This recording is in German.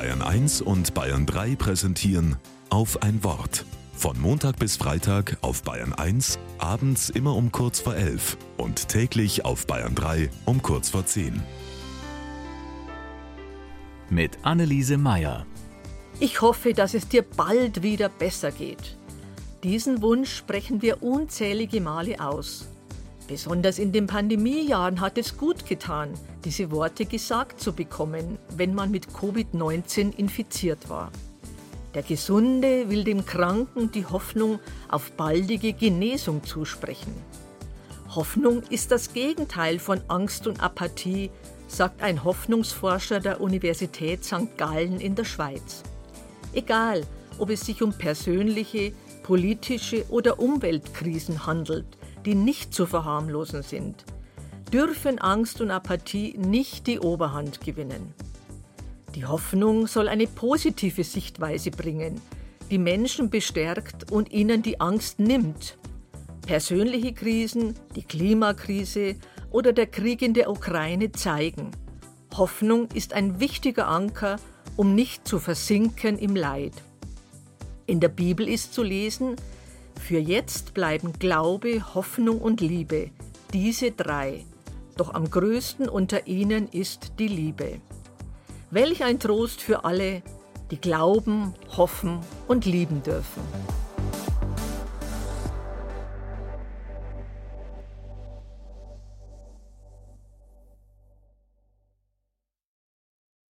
Bayern 1 und Bayern 3 präsentieren auf ein Wort. Von Montag bis Freitag auf Bayern 1, abends immer um kurz vor 11 und täglich auf Bayern 3 um kurz vor 10. Mit Anneliese Meyer. Ich hoffe, dass es dir bald wieder besser geht. Diesen Wunsch sprechen wir unzählige Male aus. Besonders in den Pandemiejahren hat es gut getan, diese Worte gesagt zu bekommen, wenn man mit Covid-19 infiziert war. Der Gesunde will dem Kranken die Hoffnung auf baldige Genesung zusprechen. Hoffnung ist das Gegenteil von Angst und Apathie, sagt ein Hoffnungsforscher der Universität St. Gallen in der Schweiz. Egal, ob es sich um persönliche, politische oder Umweltkrisen handelt, die nicht zu verharmlosen sind, dürfen Angst und Apathie nicht die Oberhand gewinnen. Die Hoffnung soll eine positive Sichtweise bringen, die Menschen bestärkt und ihnen die Angst nimmt. Persönliche Krisen, die Klimakrise oder der Krieg in der Ukraine zeigen, Hoffnung ist ein wichtiger Anker, um nicht zu versinken im Leid. In der Bibel ist zu lesen, für jetzt bleiben Glaube, Hoffnung und Liebe, diese drei. Doch am größten unter ihnen ist die Liebe. Welch ein Trost für alle, die glauben, hoffen und lieben dürfen.